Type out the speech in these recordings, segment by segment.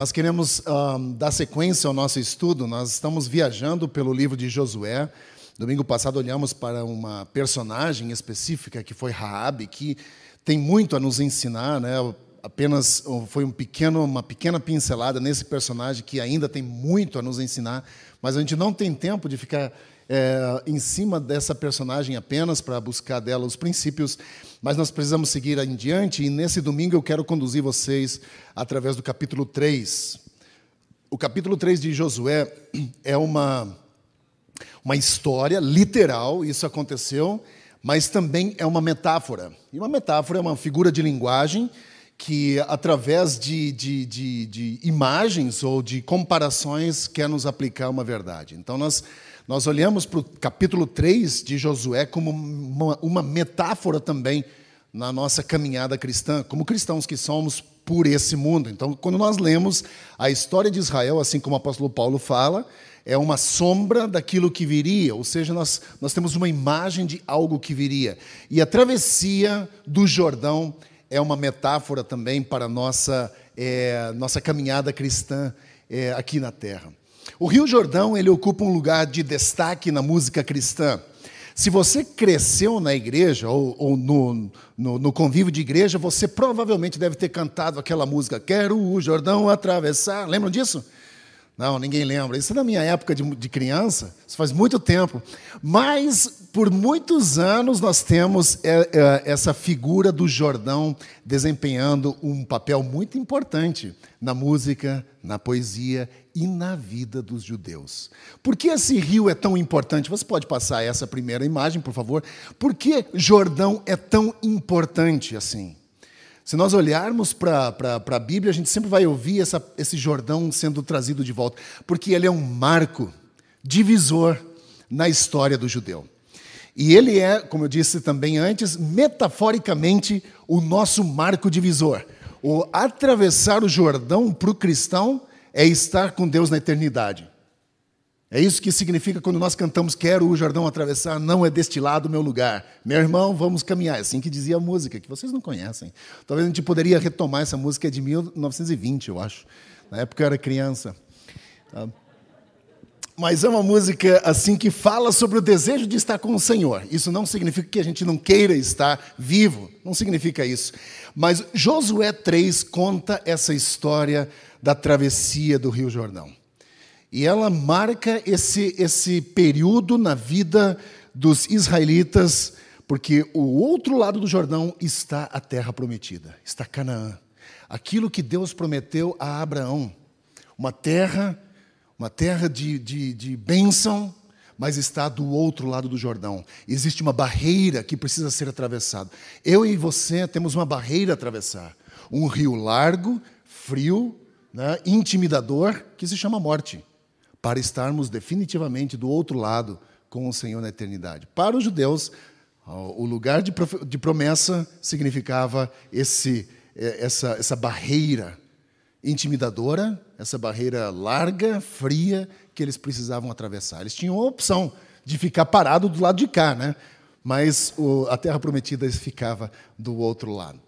Nós queremos um, dar sequência ao nosso estudo. Nós estamos viajando pelo livro de Josué. Domingo passado olhamos para uma personagem específica que foi Raabe, que tem muito a nos ensinar, né? Apenas foi um pequeno, uma pequena pincelada nesse personagem que ainda tem muito a nos ensinar, mas a gente não tem tempo de ficar é, em cima dessa personagem apenas para buscar dela os princípios, mas nós precisamos seguir em diante e nesse domingo eu quero conduzir vocês através do capítulo 3. O capítulo 3 de Josué é uma, uma história literal, isso aconteceu, mas também é uma metáfora. E uma metáfora é uma figura de linguagem que, através de, de, de, de imagens ou de comparações, quer nos aplicar uma verdade. Então, nós nós olhamos para o capítulo 3 de Josué como uma, uma metáfora também na nossa caminhada cristã, como cristãos que somos por esse mundo. Então, quando nós lemos a história de Israel, assim como o apóstolo Paulo fala, é uma sombra daquilo que viria, ou seja, nós, nós temos uma imagem de algo que viria. E a travessia do Jordão é uma metáfora também para a nossa, é, nossa caminhada cristã é, aqui na terra. O Rio Jordão ele ocupa um lugar de destaque na música cristã. Se você cresceu na igreja ou, ou no, no, no, convívio de igreja, você provavelmente deve ter cantado aquela música Quero o Jordão atravessar. Lembram disso? Não, ninguém lembra. Isso é da minha época de, de criança, isso faz muito tempo. Mas, por muitos anos, nós temos é, é, essa figura do Jordão desempenhando um papel muito importante na música, na poesia e na vida dos judeus. Por que esse rio é tão importante? Você pode passar essa primeira imagem, por favor? Por que Jordão é tão importante assim? Se nós olharmos para a Bíblia, a gente sempre vai ouvir essa, esse Jordão sendo trazido de volta, porque ele é um marco divisor na história do judeu. E ele é, como eu disse também antes, metaforicamente o nosso marco divisor. O atravessar o Jordão para o cristão é estar com Deus na eternidade. É isso que significa quando nós cantamos Quero o Jordão atravessar, não é deste lado o meu lugar. Meu irmão, vamos caminhar. É assim que dizia a música, que vocês não conhecem. Talvez a gente poderia retomar essa música é de 1920, eu acho. Na época eu era criança. Tá? Mas é uma música assim que fala sobre o desejo de estar com o Senhor. Isso não significa que a gente não queira estar vivo, não significa isso. Mas Josué 3 conta essa história da travessia do Rio Jordão. E ela marca esse, esse período na vida dos israelitas, porque o outro lado do Jordão está a terra prometida, está Canaã. Aquilo que Deus prometeu a Abraão. Uma terra, uma terra de, de, de bênção, mas está do outro lado do Jordão. Existe uma barreira que precisa ser atravessada. Eu e você temos uma barreira a atravessar. Um rio largo, frio, né, intimidador, que se chama morte para estarmos definitivamente do outro lado com o Senhor na eternidade. Para os judeus, o lugar de promessa significava esse, é, essa, essa barreira intimidadora, essa barreira larga, fria, que eles precisavam atravessar. Eles tinham a opção de ficar parado do lado de cá, né? Mas a terra prometida ficava do outro lado.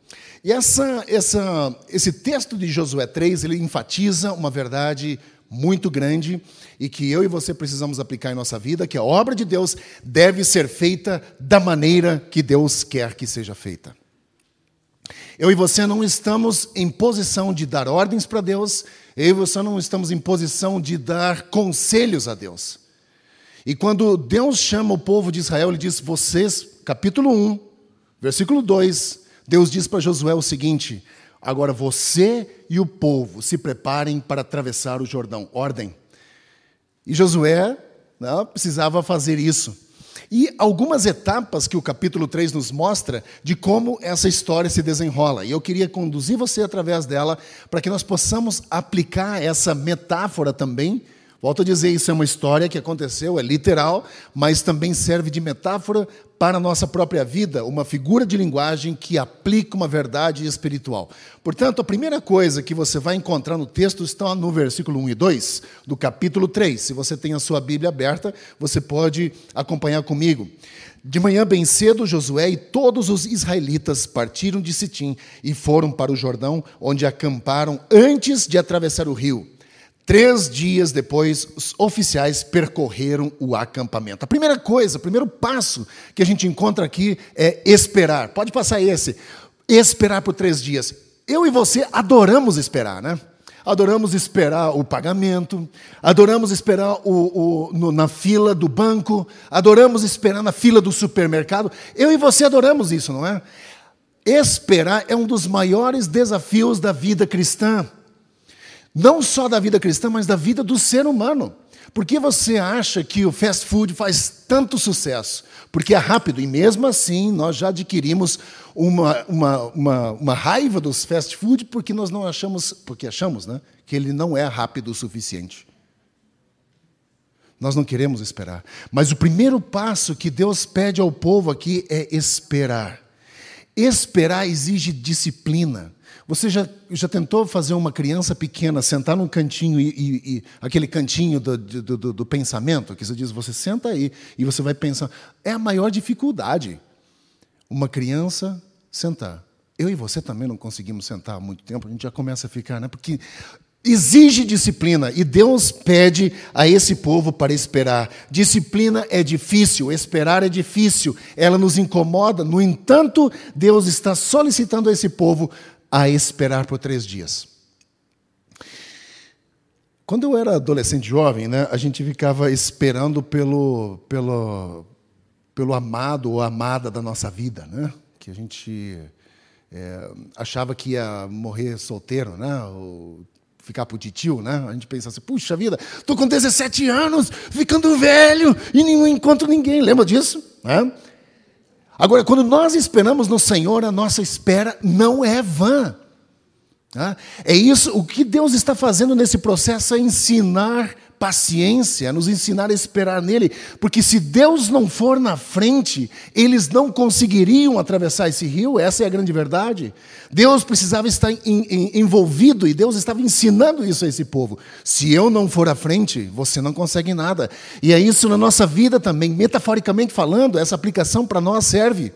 E essa, essa, esse texto de Josué 3, ele enfatiza uma verdade muito grande e que eu e você precisamos aplicar em nossa vida, que a obra de Deus deve ser feita da maneira que Deus quer que seja feita. Eu e você não estamos em posição de dar ordens para Deus, eu e você não estamos em posição de dar conselhos a Deus. E quando Deus chama o povo de Israel, ele diz: Vocês, capítulo 1, versículo 2, Deus diz para Josué o seguinte: Agora você e o povo se preparem para atravessar o Jordão. Ordem. E Josué né, precisava fazer isso. E algumas etapas que o capítulo 3 nos mostra de como essa história se desenrola. E eu queria conduzir você através dela para que nós possamos aplicar essa metáfora também. Volto a dizer, isso é uma história que aconteceu, é literal, mas também serve de metáfora para a nossa própria vida uma figura de linguagem que aplica uma verdade espiritual. Portanto, a primeira coisa que você vai encontrar no texto está no versículo 1 e 2 do capítulo 3. Se você tem a sua Bíblia aberta, você pode acompanhar comigo. De manhã bem cedo, Josué e todos os israelitas partiram de Sitim e foram para o Jordão, onde acamparam antes de atravessar o rio. Três dias depois, os oficiais percorreram o acampamento. A primeira coisa, o primeiro passo que a gente encontra aqui é esperar. Pode passar esse. Esperar por três dias. Eu e você adoramos esperar, né? Adoramos esperar o pagamento, adoramos esperar o, o, no, na fila do banco, adoramos esperar na fila do supermercado. Eu e você adoramos isso, não é? Esperar é um dos maiores desafios da vida cristã. Não só da vida cristã, mas da vida do ser humano. Por que você acha que o fast food faz tanto sucesso? Porque é rápido, e mesmo assim nós já adquirimos uma, uma, uma, uma raiva dos fast food porque nós não achamos, porque achamos né, que ele não é rápido o suficiente. Nós não queremos esperar. Mas o primeiro passo que Deus pede ao povo aqui é esperar. Esperar exige disciplina. Você já, já tentou fazer uma criança pequena sentar num cantinho e, e, e aquele cantinho do, do, do, do, pensamento, que você diz, você senta aí e você vai pensar. É a maior dificuldade. Uma criança sentar. Eu e você também não conseguimos sentar há muito tempo, a gente já começa a ficar, né? Porque exige disciplina e Deus pede a esse povo para esperar. Disciplina é difícil, esperar é difícil, ela nos incomoda, no entanto, Deus está solicitando a esse povo a esperar por três dias. Quando eu era adolescente jovem, né, a gente ficava esperando pelo, pelo, pelo amado ou amada da nossa vida, né? que a gente é, achava que ia morrer solteiro, né? ou ficar pro né? A gente pensa assim, puxa vida, estou com 17 anos, ficando velho, e não encontro ninguém. Lembra disso? Né? Agora, quando nós esperamos no Senhor, a nossa espera não é vã. Tá? É isso, o que Deus está fazendo nesse processo é ensinar paciência, nos ensinar a esperar nele, porque se Deus não for na frente, eles não conseguiriam atravessar esse rio, essa é a grande verdade. Deus precisava estar envolvido e Deus estava ensinando isso a esse povo. Se eu não for à frente, você não consegue nada. E é isso na nossa vida também, metaforicamente falando, essa aplicação para nós serve.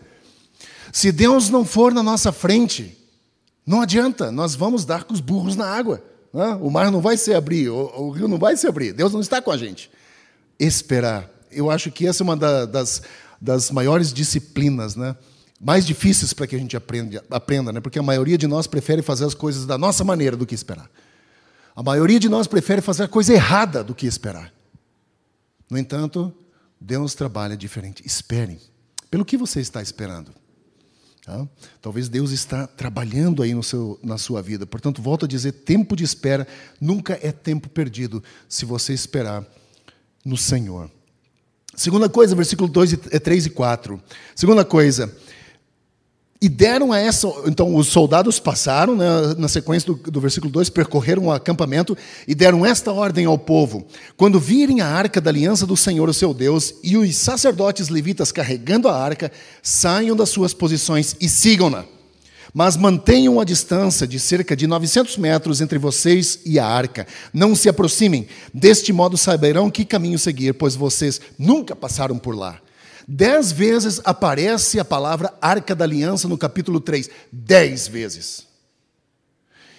Se Deus não for na nossa frente, não adianta, nós vamos dar com os burros na água. O mar não vai se abrir, o, rio não vai se abrir. Deus não está com a gente. Esperar. Eu acho que essa é uma das, das maiores disciplinas, né? mais difíceis para que a gente aprenda, aprenda, né? porque a maioria de nós prefere fazer as coisas da nossa maneira do que esperar. A maioria de nós prefere fazer a coisa errada do que esperar. No entanto, Deus trabalha diferente. Esperem. Pelo que você está esperando? Tá? Talvez Deus está trabalhando aí no seu, na sua vida. Portanto, volto a dizer: tempo de espera nunca é tempo perdido se você esperar no Senhor. Segunda coisa, versículo 2, 3 e 4. Segunda coisa, e deram a essa. Então, os soldados passaram, né, na sequência do, do versículo 2, percorreram o acampamento e deram esta ordem ao povo: quando virem a arca da aliança do Senhor, o seu Deus, e os sacerdotes levitas carregando a arca, saiam das suas posições e sigam-na. Mas mantenham a distância de cerca de 900 metros entre vocês e a arca. Não se aproximem, deste modo saberão que caminho seguir, pois vocês nunca passaram por lá. Dez vezes aparece a palavra Arca da Aliança no capítulo 3. Dez vezes.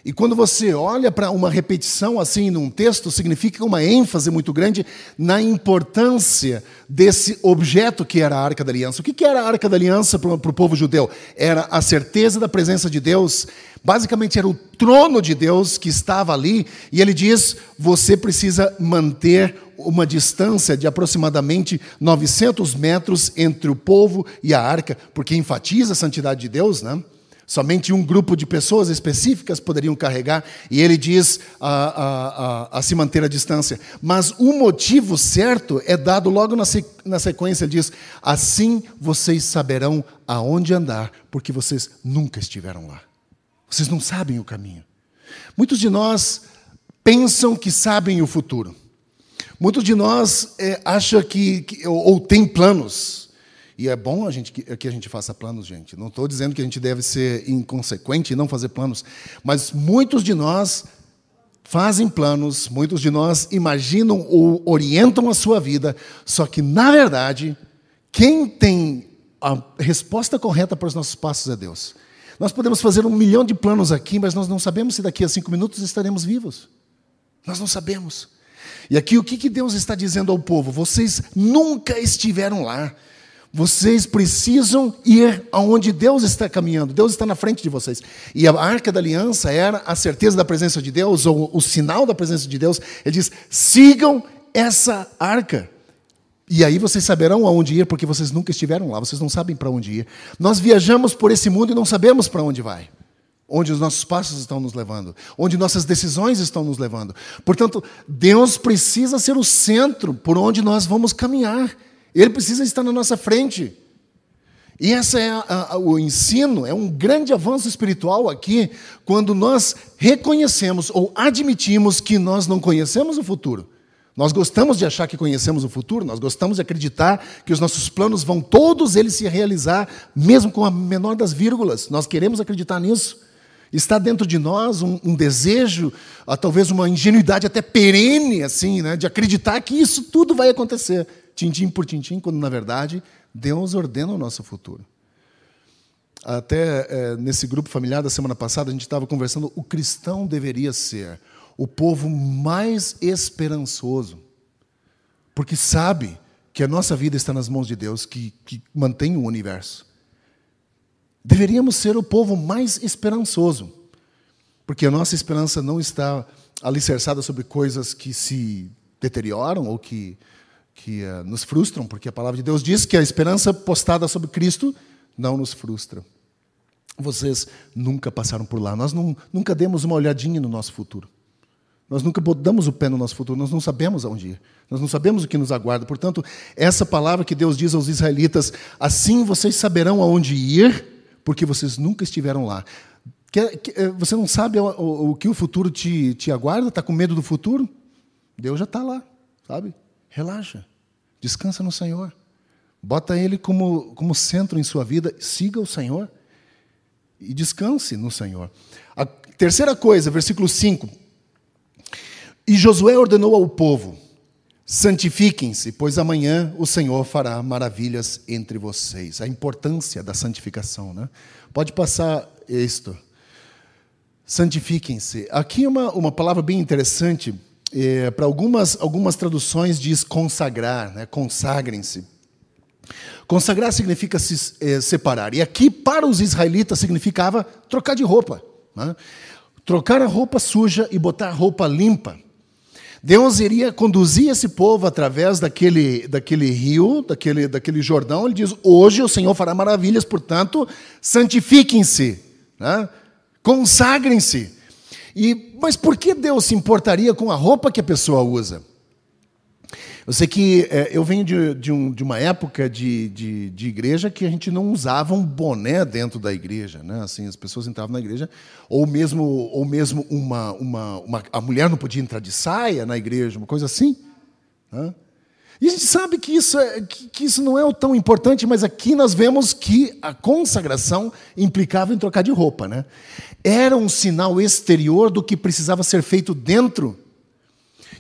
E quando você olha para uma repetição assim num texto, significa uma ênfase muito grande na importância desse objeto que era a Arca da Aliança. O que era a Arca da Aliança para o povo judeu? Era a certeza da presença de Deus. Basicamente, era o trono de Deus que estava ali. E ele diz: você precisa manter uma distância de aproximadamente 900 metros entre o povo e a arca, porque enfatiza a santidade de Deus, né? Somente um grupo de pessoas específicas poderiam carregar, e ele diz a, a, a, a se manter a distância. Mas o motivo certo é dado logo na, sequência: ele diz, assim vocês saberão aonde andar, porque vocês nunca estiveram lá. Vocês não sabem o caminho. Muitos de nós pensam que sabem o futuro. Muitos de nós é, acham que, que ou, ou tem planos E é bom a gente, que a gente faça planos, gente. Não estou dizendo que a gente deve ser inconsequente e não fazer planos, mas muitos de nós fazem planos, muitos de nós imaginam ou orientam a sua vida, só que, na verdade, quem tem a resposta correta para os nossos passos é Deus. Nós podemos fazer um milhão de planos aqui, mas nós não sabemos se daqui a cinco minutos estaremos vivos. Nós não sabemos. E aqui o que Deus está dizendo ao povo? Vocês nunca estiveram lá. Vocês precisam ir aonde Deus está caminhando. Deus está na frente de vocês. E a arca da aliança era a certeza da presença de Deus, ou o sinal da presença de Deus. Ele diz: sigam essa arca. E aí vocês saberão aonde ir, porque vocês nunca estiveram lá, vocês não sabem para onde ir. Nós viajamos por esse mundo e não sabemos para onde vai. Onde os nossos passos estão nos levando, onde nossas decisões estão nos levando. Portanto, Deus precisa ser o centro por onde nós vamos caminhar. Ele precisa estar na nossa frente. E esse é a, a, o ensino, é um grande avanço espiritual aqui, quando nós reconhecemos ou admitimos que nós não conhecemos o futuro. Nós gostamos de achar que conhecemos o futuro, nós gostamos de acreditar que os nossos planos vão todos eles se realizar, mesmo com a menor das vírgulas. Nós queremos acreditar nisso. Está dentro de nós um, um desejo, ah, talvez uma ingenuidade até perene, assim, né, de acreditar que isso tudo vai acontecer, tintim por tintim, quando na verdade Deus ordena o nosso futuro. Até é, nesse grupo familiar da semana passada, a gente estava conversando, o cristão deveria ser o povo mais esperançoso, porque sabe que a nossa vida está nas mãos de Deus, que, que mantém o universo. Deveríamos ser o povo mais esperançoso, porque a nossa esperança não está alicerçada sobre coisas que se deterioram ou que, que uh, nos frustram, porque a palavra de Deus diz que a esperança postada sobre Cristo não nos frustra. Vocês nunca passaram por lá, nós não, nunca demos uma olhadinha no nosso futuro. Nós nunca botamos o pé no nosso futuro, nós não sabemos aonde ir, nós não sabemos o que nos aguarda. Portanto, essa palavra que Deus diz aos israelitas, assim vocês saberão aonde ir, porque vocês nunca estiveram lá. Eh, você não sabe o, que o futuro te, te aguarda? Está com medo do futuro? Deus já está lá, sabe? Relaxa, descansa no Senhor. Bota Ele como, como centro em sua vida, siga o Senhor e descanse no Senhor. A terceira coisa, versículo 5 e Josué ordenou ao povo: santifiquem-se, pois amanhã o Senhor fará maravilhas entre vocês. A importância da santificação, né? Pode passar isto. Santifiquem-se. Aqui uma, uma palavra bem interessante. É, para algumas, algumas traduções diz consagrar, né? consagrem-se. Consagrar significa se é, separar. E aqui, para os israelitas, significava trocar de roupa. Né? Trocar a roupa suja e botar a roupa limpa. Deus iria conduzir esse povo através daquele, daquele rio, daquele, daquele Jordão. Ele diz: Hoje o Senhor fará maravilhas, portanto, santifiquem-se, né? consagrem-se. E, mas por que Deus se importaria com a roupa que a pessoa usa? Eu sei que é, eu venho de, de, um, de uma época de, de, de, igreja que a gente não usava um boné dentro da igreja, né? Assim, as pessoas entravam na igreja, ou mesmo, ou mesmo uma, uma, uma a mulher não podia entrar de saia na igreja, uma coisa assim. Né? E a gente sabe que isso, é, que, que isso não é tão importante, mas aqui nós vemos que a consagração implicava em trocar de roupa. Né? Era um sinal exterior do que precisava ser feito dentro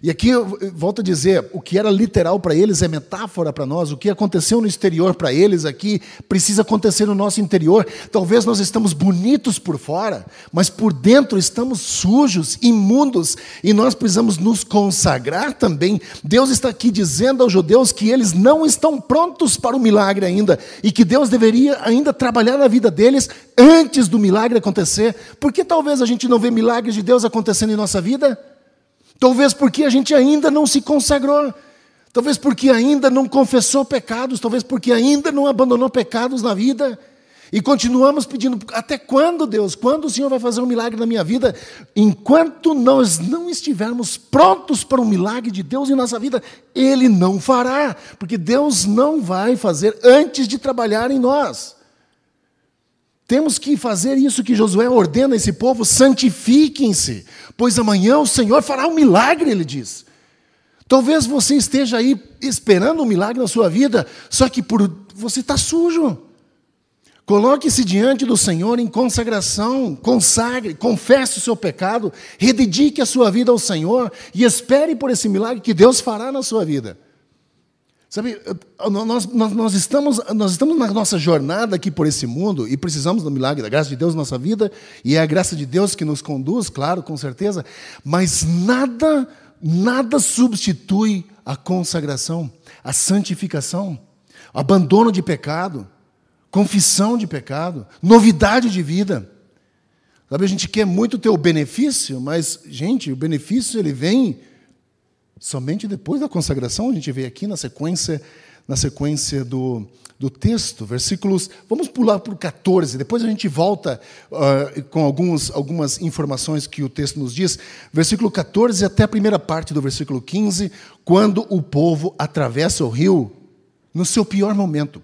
e aqui eu volto a dizer, o que era literal para eles é metáfora para nós. O que aconteceu no exterior para eles aqui precisa acontecer no nosso interior. Talvez nós estamos bonitos por fora, mas por dentro estamos sujos, imundos, e nós precisamos nos consagrar também. Deus está aqui dizendo aos judeus que eles não estão prontos para o milagre ainda e que Deus deveria ainda trabalhar na vida deles antes do milagre acontecer. Por que talvez a gente não vê milagres de Deus acontecendo em nossa vida? Talvez porque a gente ainda não se consagrou. Talvez porque ainda não confessou pecados. Talvez porque ainda não abandonou pecados na vida. E continuamos pedindo: até quando, Deus? Quando o Senhor vai fazer um milagre na minha vida? Enquanto nós não estivermos prontos para um milagre de Deus em nossa vida, Ele não fará, porque Deus não vai fazer antes de trabalhar em nós. Temos que fazer isso que Josué ordena a esse povo: santifiquem-se, pois amanhã o Senhor fará um milagre, ele diz. Talvez você esteja aí esperando um milagre na sua vida, só que por você está sujo. Coloque-se diante do Senhor em consagração, consagre, confesse o seu pecado, rededique a sua vida ao Senhor e espere por esse milagre que Deus fará na sua vida. Sabe, nós, nós, nós, estamos, nós estamos na nossa jornada aqui por esse mundo e precisamos do milagre da graça de Deus na nossa vida, e é a graça de Deus que nos conduz, claro, com certeza, mas nada, nada substitui a consagração, a santificação, abandono de pecado confissão de pecado, novidade de vida. Sabe, a gente quer muito ter o benefício, mas, gente, o benefício ele vem somente depois da consagração. A gente vê aqui na sequência, na sequência do, do texto, versículos. Vamos pular para o 14, depois a gente volta uh, com alguns, algumas informações que o texto nos diz. Versículo 14 até a primeira parte do versículo 15, quando o povo atravessa o rio no seu pior momento.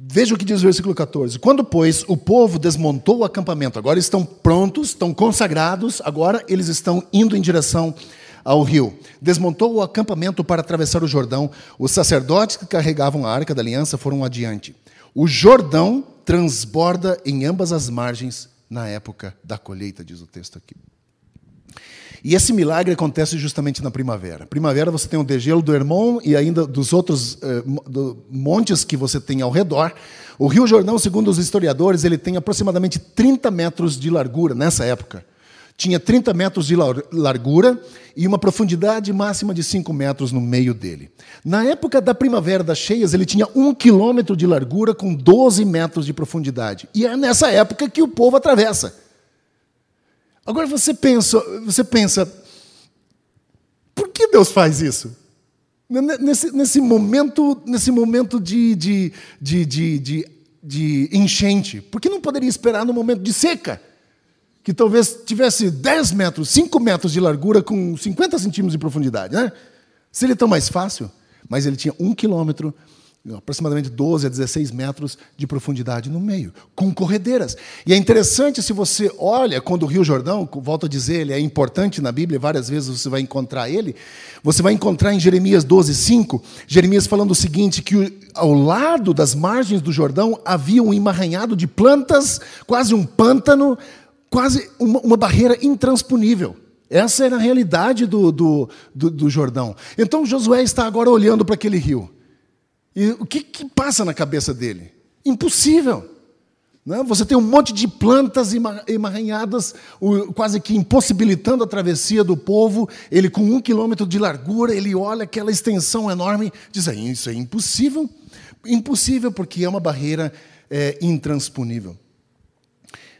Veja o que diz o versículo 14. Quando, pois, o povo desmontou o acampamento, agora estão prontos, estão consagrados, agora eles estão indo em direção ao rio. Desmontou o acampamento para atravessar o Jordão. Os sacerdotes que carregavam a arca da aliança foram adiante. O Jordão transborda em ambas as margens na época da colheita, diz o texto aqui. E esse milagre acontece justamente na primavera. Primavera você tem o degelo do Hermon e ainda dos outros eh, do montes que você tem ao redor. O Rio Jordão, segundo os historiadores, ele tem aproximadamente 30 metros de largura nessa época. Tinha 30 metros de largura e uma profundidade máxima de 5 metros no meio dele. Na época da primavera das cheias, ele tinha 1 quilômetro de largura com 12 metros de profundidade. E é nessa época que o povo atravessa. Agora você pensa, você pensa, por que Deus faz isso? Nesse, nesse momento, nesse momento de, de, de, de, de, de enchente, por que não poderia esperar no momento de seca? Que talvez tivesse 10 metros, 5 metros de largura com 50 centímetros de profundidade, né? Seria tão mais fácil, mas ele tinha um quilômetro aproximadamente 12 a 16 metros de profundidade no meio, com corredeiras. E é interessante se você olha quando o Rio Jordão, volto a dizer, ele é importante na Bíblia, várias vezes você vai encontrar ele. Você vai encontrar em Jeremias 12, 5, Jeremias falando o seguinte: que ao lado das margens do Jordão havia um emaranhado de plantas, quase um pântano, quase uma, uma barreira intransponível. Essa era a realidade do, do, do, do Jordão. Então Josué está agora olhando para aquele rio. E o que, que passa na cabeça dele? Impossível. Né? Você tem um monte de plantas emaranhadas, quase que impossibilitando a travessia do povo. Ele, com um quilômetro de largura, ele olha aquela extensão enorme, diz: aí, Isso é impossível. Impossível porque é uma barreira é, intransponível.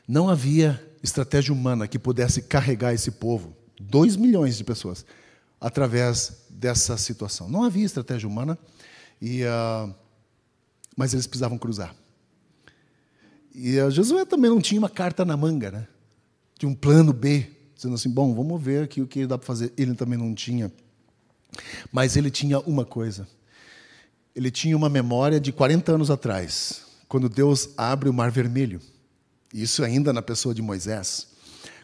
Não havia estratégia humana que pudesse carregar esse povo, dois milhões de pessoas, através dessa situação. Não havia estratégia humana. E, uh, mas eles precisavam cruzar. E uh, Josué também não tinha uma carta na manga, né? Tinha um plano B, dizendo assim: bom, vamos ver aqui o que dá para fazer. Ele também não tinha. Mas ele tinha uma coisa. Ele tinha uma memória de 40 anos atrás, quando Deus abre o Mar Vermelho. Isso ainda na pessoa de Moisés.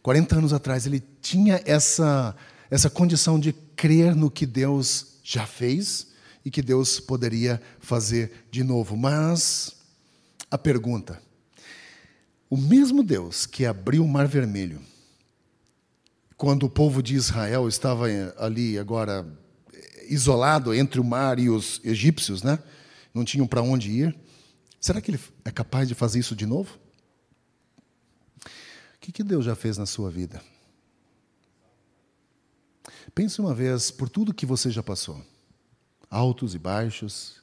40 anos atrás, ele tinha essa, essa condição de crer no que Deus já fez e que Deus poderia fazer de novo. Mas a pergunta: o mesmo Deus que abriu o Mar Vermelho, quando o povo de Israel estava ali agora isolado entre o mar e os egípcios, né? Não tinham para onde ir. Será que ele é capaz de fazer isso de novo? Que, que Deus já fez na sua vida? Pense uma vez por tudo que você já passou altos e baixos,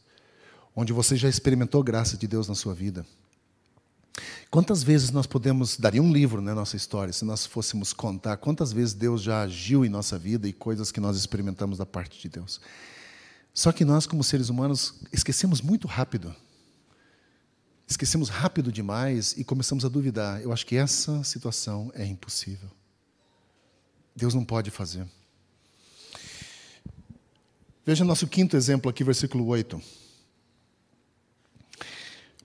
onde você já experimentou graça de Deus na sua vida. Quantas vezes nós podemos, daria um livro na né, nossa história, se nós fôssemos contar quantas vezes Deus já agiu em nossa vida e coisas que nós experimentamos da parte de Deus. Só que nós, como seres humanos, esquecemos muito rápido. Esquecemos rápido demais e começamos a duvidar. Eu acho que essa situação é impossível. Deus não pode fazer. Veja nosso quinto exemplo aqui, versículo 8.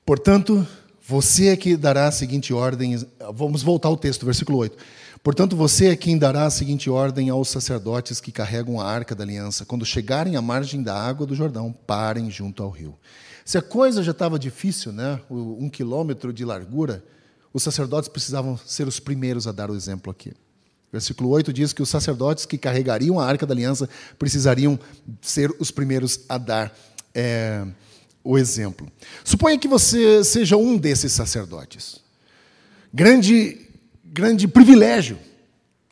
Portanto, você é que dará a seguinte ordem. Vamos voltar ao texto, versículo 8. Portanto, você é quem dará a seguinte ordem aos sacerdotes que carregam a arca da aliança: quando chegarem à margem da água do Jordão, parem junto ao rio. Se a coisa já estava difícil, né, um quilômetro de largura, os sacerdotes precisavam ser os primeiros a dar o exemplo aqui. Versículo 8 diz que os sacerdotes que carregariam a arca da aliança precisariam ser os primeiros a dar é, o exemplo. Suponha que você seja um desses sacerdotes. Grande grande privilégio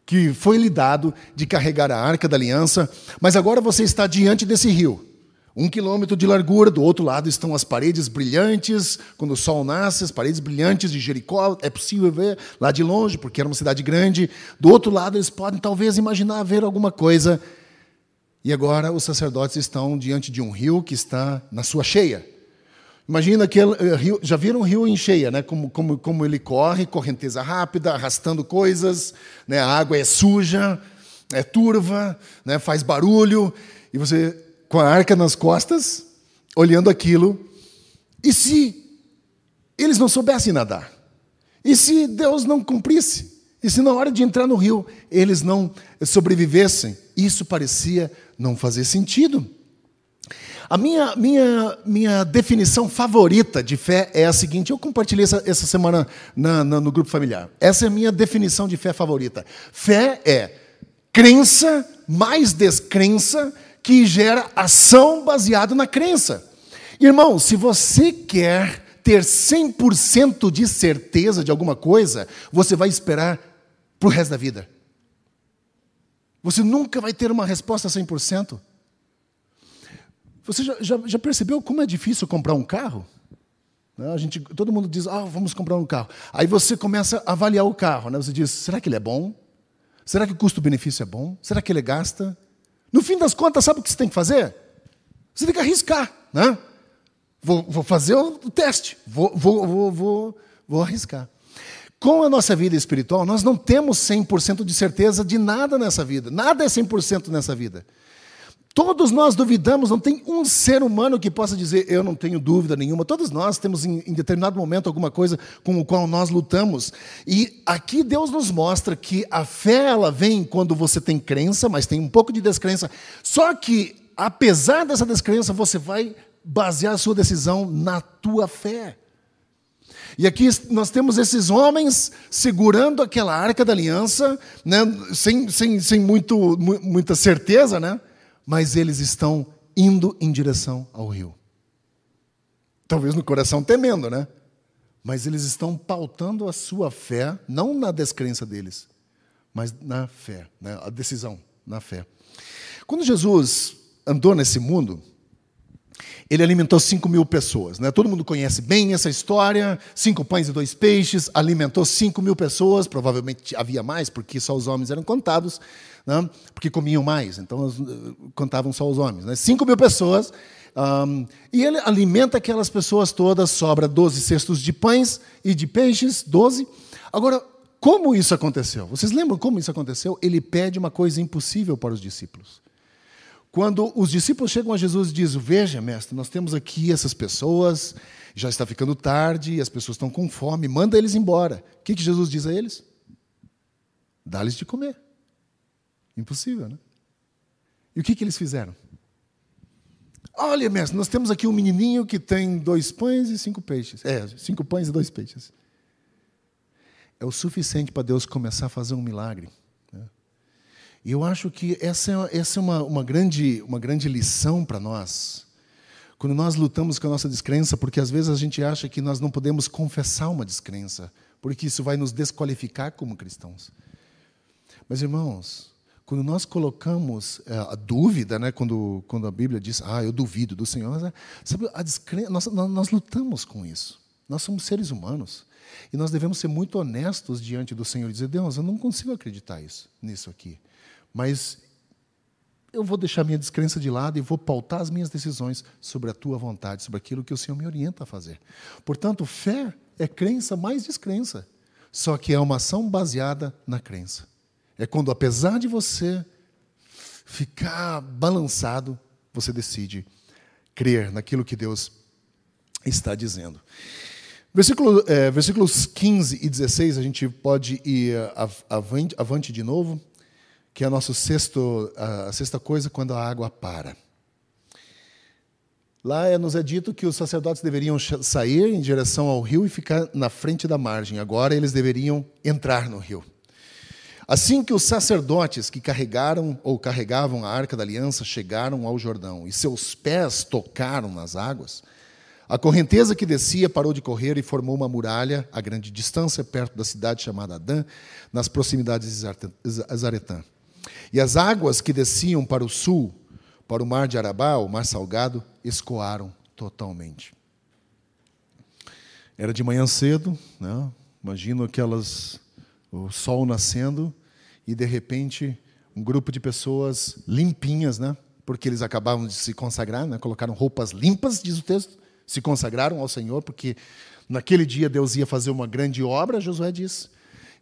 que foi lhe dado de carregar a arca da aliança, mas agora você está diante desse rio. Um quilômetro de largura, do outro lado estão as paredes brilhantes, quando o sol nasce, as paredes brilhantes de Jericó, é possível ver lá de longe, porque era uma cidade grande. Do outro lado, eles podem talvez imaginar ver alguma coisa. E agora os sacerdotes estão diante de um rio que está na sua cheia. Imagina aquele uh, rio, já viram um rio em cheia, né? Como, como, como ele corre, correnteza rápida, arrastando coisas, né? A água é suja, é turva, né? Faz barulho e você com a arca nas costas, olhando aquilo. E se eles não soubessem nadar? E se Deus não cumprisse? E se na hora de entrar no rio eles não sobrevivessem? Isso parecia não fazer sentido. A minha, minha, minha definição favorita de fé é a seguinte: eu compartilhei essa, essa semana na, na, no grupo familiar. Essa é a minha definição de fé favorita. Fé é crença mais descrença que gera ação baseada na crença. Irmão, se você quer ter 100% de certeza de alguma coisa, você vai esperar para o resto da vida. Você nunca vai ter uma resposta 100%. Você já, já, já, percebeu como é difícil comprar um carro? Né, a gente, todo mundo diz, ah, vamos comprar um carro. Aí você começa a avaliar o carro. Né? Você diz, será que ele é bom? Será que o custo-benefício é bom? Será que ele gasta? No fim das contas, sabe o que você tem que fazer? Você tem que arriscar. Né? Vou, vou fazer o teste, vou, vou, vou, vou, vou arriscar. Com a nossa vida espiritual, nós não temos 100% de certeza de nada nessa vida. Nada é 100% nessa vida. Todos nós duvidamos, não tem um ser humano que possa dizer, eu não tenho dúvida nenhuma. Todos nós temos, em, em, determinado momento, alguma coisa com o qual nós lutamos. E aqui Deus nos mostra que a fé, ela vem quando você tem crença, mas tem um pouco de descrença. Só que, apesar dessa descrença, você vai basear a sua decisão na tua fé. E aqui nós temos esses homens segurando aquela arca da aliança, né, sem, sem, sem muito, muita certeza, né? Mas eles estão indo em direção ao rio. Talvez no coração temendo, né? Mas eles estão pautando a sua fé, não na descrença deles, mas na fé, né? a decisão, na fé. Quando Jesus andou nesse mundo, ele alimentou 5 mil pessoas. Né? Todo mundo conhece bem essa história: cinco pães e dois peixes, alimentou 5 mil pessoas, provavelmente havia mais, porque só os homens eram contados né? porque comiam mais, então eh, contavam só os homens. Né? 5 mil pessoas, um, e ele alimenta aquelas pessoas todas, sobra 12 cestos de pães e de peixes, 12. Agora, como isso aconteceu? Vocês lembram como isso aconteceu? Ele pede uma coisa impossível para os discípulos. Quando os discípulos chegam a Jesus e dizem: Veja, mestre, nós temos aqui essas pessoas, já está ficando tarde, as pessoas estão com fome, manda eles embora. O que, que Jesus diz a eles? Dá-lhes de comer. Impossível, né? E o que, que eles fizeram? Olha, mestre, nós temos aqui um menininho que tem dois pães e cinco peixes. É, cinco pães e dois peixes. É o suficiente para Deus começar a fazer um milagre. E eu acho que essa é, essa é uma, uma, grande, uma grande lição para nós. Quando nós lutamos com a nossa descrença, porque às vezes a gente acha que nós não podemos confessar uma descrença, porque isso vai nos desqualificar como cristãos. Mas, irmãos, quando nós colocamos é, a dúvida, né, quando, quando a Bíblia diz, ah, eu duvido do Senhor, né, sabe, a descren... nós, nós lutamos com isso. Nós somos seres humanos. E nós devemos ser muito honestos diante do Senhor e dizer, Deus, eu não consigo acreditar isso, nisso aqui. Mas eu vou deixar minha descrença de lado e vou pautar as minhas decisões sobre a tua vontade, sobre aquilo que o Senhor me orienta a fazer. Portanto, fé é crença mais descrença, só que é uma ação baseada na crença. É quando, apesar de você ficar balançado, você decide crer naquilo que Deus está dizendo. Versículo, é, versículos 15 e 16, a gente pode ir avante, avante de novo, que é a nossa sexto, a sexta coisa quando a água para. Lá é, nos é dito que os sacerdotes deveriam sair em direção ao rio e ficar na frente da margem. Agora eles deveriam entrar no rio. Assim que os sacerdotes que carregaram ou carregavam a arca da aliança chegaram ao Jordão e seus pés tocaram nas águas, a correnteza que descia parou de correr e formou uma muralha a grande distância perto da cidade chamada Adã, nas proximidades de Zaretã. E as águas que desciam para o sul, para o mar de Arabá, o mar salgado, escoaram totalmente. Era de manhã cedo, né? imagino aquelas, o sol nascendo, e de repente um grupo de pessoas limpinhas, né? porque eles acabavam de se consagrar, né? colocaram roupas limpas, diz o texto, se consagraram ao Senhor, porque naquele dia Deus ia fazer uma grande obra, Josué diz.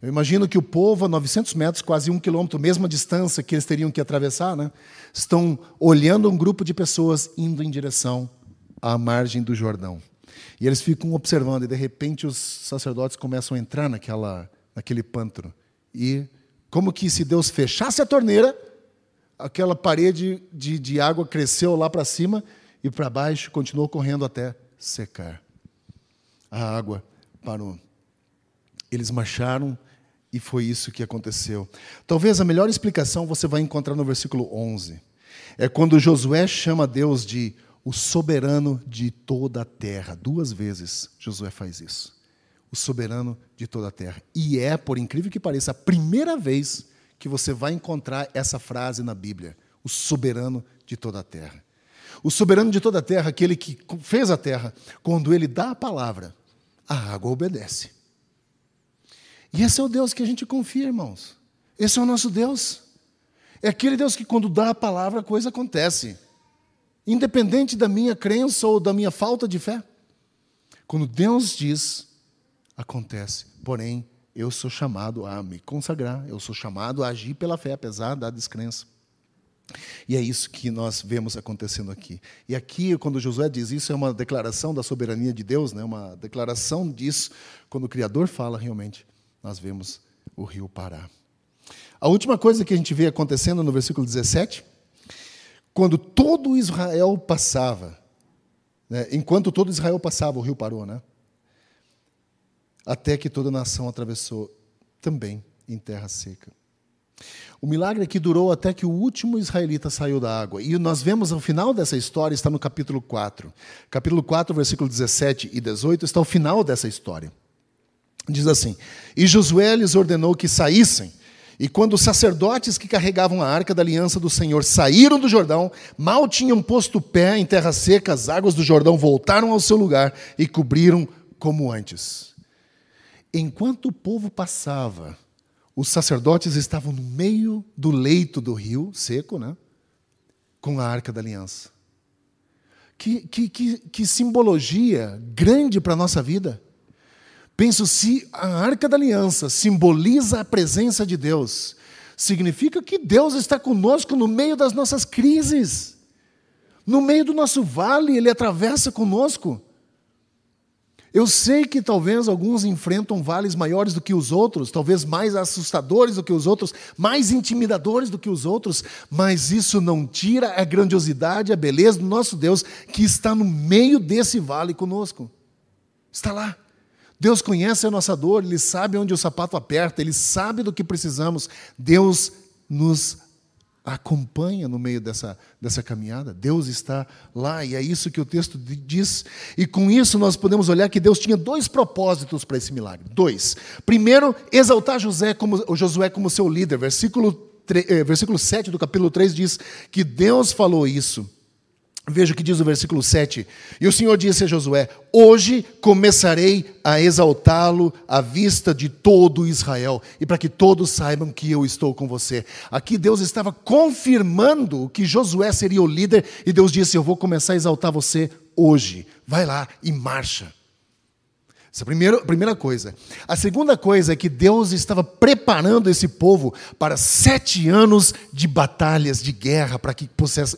Eu imagino que o povo, a 900 metros, quase um quilômetro, mesma distância que eles teriam que atravessar, né, estão olhando um grupo de pessoas indo em direção à margem do Jordão. E eles ficam observando, e de repente os sacerdotes começam a entrar naquela, naquele pântano. E, como que se Deus fechasse a torneira, aquela parede de, de água cresceu lá para cima e para baixo continuou correndo até secar. A água parou. Eles marcharam e foi isso que aconteceu. Talvez a melhor explicação você vai encontrar no versículo 11. É quando Josué chama Deus de o soberano de toda a terra. Duas vezes Josué faz isso. O soberano de toda a terra. E é, por incrível que pareça, a primeira vez que você vai encontrar essa frase na Bíblia: o soberano de toda a terra. O soberano de toda a terra, aquele que fez a terra, quando ele dá a palavra, a água obedece. E esse é o Deus que a gente confia, irmãos. Esse é o nosso Deus. É aquele Deus que, quando dá a palavra, a coisa acontece. Independente da minha crença ou da minha falta de fé. Quando Deus diz, acontece. Porém, eu sou chamado a me consagrar, eu sou chamado a agir pela fé, apesar da descrença. E é isso que nós vemos acontecendo aqui. E aqui, quando Josué diz isso, é uma declaração da soberania de Deus, né? uma declaração disso, quando o Criador fala realmente, nós vemos o rio parar. A última coisa que a gente vê acontecendo no versículo 17, quando todo Israel passava, né? enquanto todo Israel passava, o rio parou, né? Até que toda a nação atravessou também em terra seca. O milagre aqui durou até que o último israelita saiu da água. E nós vemos o final dessa história, está no capítulo 4. Capítulo 4, versículo 17 e 18, está o final dessa história. Diz assim: E Josué lhes ordenou que saíssem. E quando os sacerdotes que carregavam a arca da aliança do Senhor saíram do Jordão, mal tinham posto pé em terra seca, as águas do Jordão voltaram ao seu lugar e cobriram como antes. Enquanto o povo passava, os sacerdotes estavam no meio do leito do rio seco, né? com a arca da aliança. Que, que, que, que simbologia grande para a nossa vida. Penso, se a arca da aliança simboliza a presença de Deus, significa que Deus está conosco no meio das nossas crises, no meio do nosso vale, Ele atravessa conosco. Eu sei que talvez alguns enfrentam vales maiores do que os outros, talvez mais assustadores do que os outros, mais intimidadores do que os outros, mas isso não tira a grandiosidade, a beleza do nosso Deus que está no meio desse vale conosco. Está lá. Deus conhece a nossa dor, Ele sabe onde o sapato aperta, Ele sabe do que precisamos. Deus nos acompanha no meio dessa, dessa caminhada. Deus está lá e é isso que o texto diz. E com isso nós podemos olhar que Deus tinha dois propósitos para esse milagre. Dois. Primeiro, exaltar José como, Josué como seu líder. Versículo, 3, eh, versículo 7 do capítulo 3 diz que Deus falou isso Veja o que diz o versículo 7. E o Senhor disse a Josué: Hoje começarei a exaltá-lo à vista de todo Israel, e para que todos saibam que eu estou com você. Aqui Deus estava confirmando que Josué seria o líder, e Deus disse: Eu vou começar a exaltar você hoje. Vai lá e marcha. Essa é a primeira, primeira coisa. A segunda coisa é que Deus estava preparando esse povo para sete anos de batalhas, de guerra, para que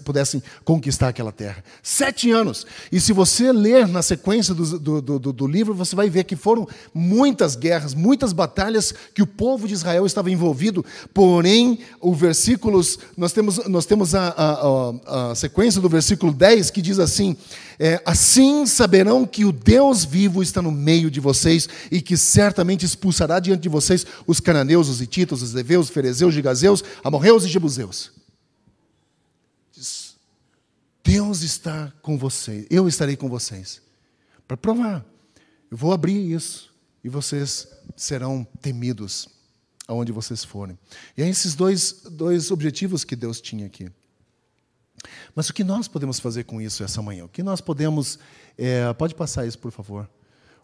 pudessem conquistar aquela terra. Sete anos. E se você ler na sequência do, do, do, do livro, você vai ver que foram muitas guerras, muitas batalhas que o povo de Israel estava envolvido. Porém, o versículos, nós temos, nós temos a, a, a, a sequência do versículo 10 que diz assim: é, Assim saberão que o Deus vivo está no meio de vocês e que certamente expulsará diante de vocês os cananeus, os hititas, os leveus, os ferezeus, os gigazeus, amorreus e jebuseus. Deus está com vocês, eu estarei com vocês. Para provar, eu vou abrir isso e vocês serão temidos aonde vocês forem. E é esses dois, dois objetivos que Deus tinha aqui. Mas o que nós podemos fazer com isso essa manhã? O que nós podemos. É, pode passar isso, por favor.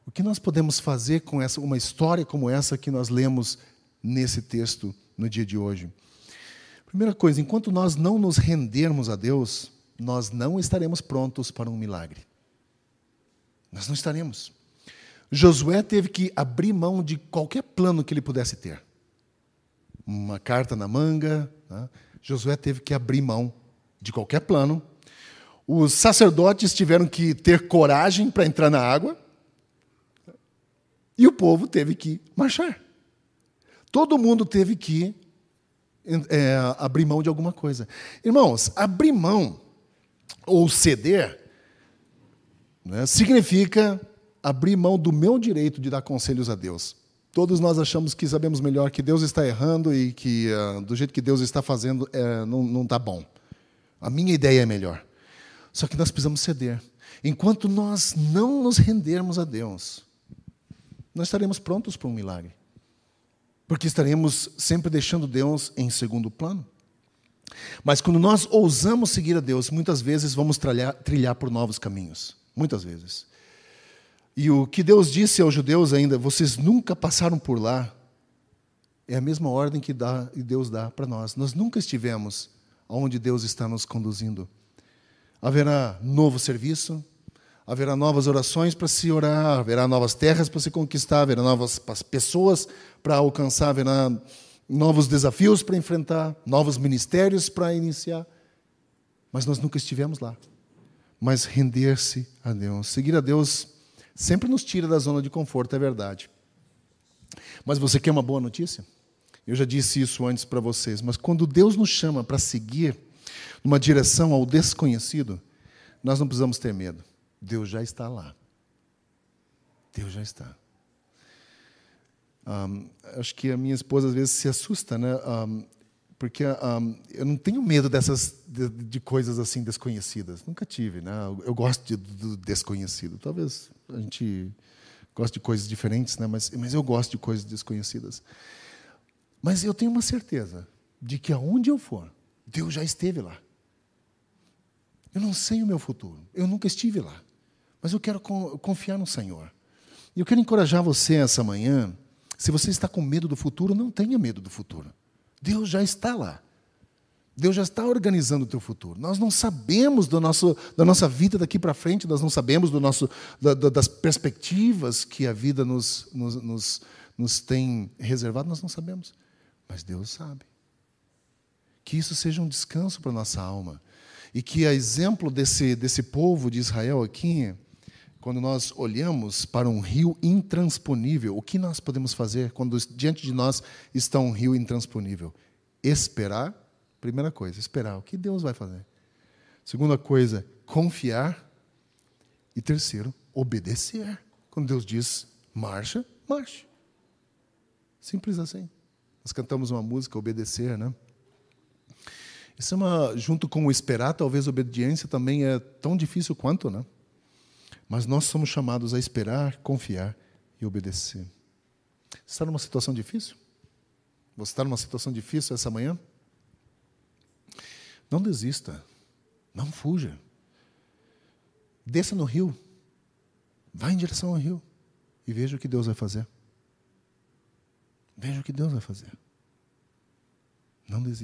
O que nós podemos fazer com essa, uma história como essa que nós lemos nesse texto no dia de hoje? Primeira coisa, enquanto nós não nos rendermos a Deus, nós não estaremos prontos para um milagre. Nós não estaremos. Josué teve que abrir mão de qualquer plano que ele pudesse ter. Uma carta na manga. Né? Josué teve que abrir mão de qualquer plano. Os sacerdotes tiveram que ter coragem para entrar na água. E o povo teve que marchar. Todo mundo teve que é, abrir mão de alguma coisa. Irmãos, abrir mão ou ceder né, significa abrir mão do meu direito de dar conselhos a Deus. Todos nós achamos que sabemos melhor que Deus está errando e que uh, do jeito que Deus está fazendo uh, não está bom. A minha ideia é melhor. Só que nós precisamos ceder. Enquanto nós não nos rendermos a Deus, nós estaremos prontos para um milagre. Porque estaremos sempre deixando Deus em segundo plano. Mas quando nós ousamos seguir a Deus, muitas vezes vamos trilhar, trilhar por novos caminhos. Muitas vezes. E o que Deus disse aos judeus ainda, vocês nunca passaram por lá, é a mesma ordem que Deus dá para nós. Nós nunca estivemos onde Deus está nos conduzindo. Haverá novo serviço, haverá novas orações para se orar, haverá novas terras para se conquistar, haverá novas pessoas para alcançar, haverá novos desafios para enfrentar, novos ministérios para iniciar. Mas nós nunca estivemos lá. Mas render-se a Deus, seguir a Deus, sempre nos tira da zona de conforto, é verdade. Mas você quer uma boa notícia? Eu já disse isso antes para vocês, mas quando Deus nos chama para seguir numa direção ao desconhecido, nós não precisamos ter medo. Deus já está lá. Deus já está. Um, acho que a minha esposa às vezes se assusta, né? Um, porque um, eu não tenho medo dessas de, de, coisas assim desconhecidas. Nunca tive, né? Eu gosto de, do desconhecido. Talvez a gente goste de coisas diferentes, né? Mas, mas eu gosto de coisas desconhecidas. Mas eu tenho uma certeza de que aonde eu for, Deus já esteve lá. Eu não sei o meu futuro. Eu nunca estive lá. Mas eu quero confiar no Senhor. E eu quero encorajar você essa manhã. Se você está com medo do futuro, não tenha medo do futuro. Deus já está lá. Deus já está organizando o teu futuro. Nós não sabemos do nosso, da nossa vida daqui para frente, nós não sabemos do nosso, da, das perspectivas que a vida nos, nos, nos, nos tem reservado, nós não sabemos. Mas Deus sabe. Que isso seja um descanso para nossa alma. E que, a exemplo desse, desse povo de Israel aqui, quando nós olhamos para um rio intransponível, o que nós podemos fazer quando diante de nós está um rio intransponível? Esperar, primeira coisa, esperar. O que Deus vai fazer? Segunda coisa, confiar. E terceiro, obedecer. Quando Deus diz marcha, marche. Simples assim. Nós cantamos uma música, obedecer, né? Isso é uma, junto com o esperar, talvez obediência também é tão difícil quanto, né? Mas nós somos chamados a esperar, confiar e obedecer. Você está numa situação difícil? Você está numa situação difícil essa manhã? Não desista. Não fuja. Desça no rio. Vá em direção ao rio. E veja o que Deus vai fazer. Veja o que Deus vai fazer. Não desista.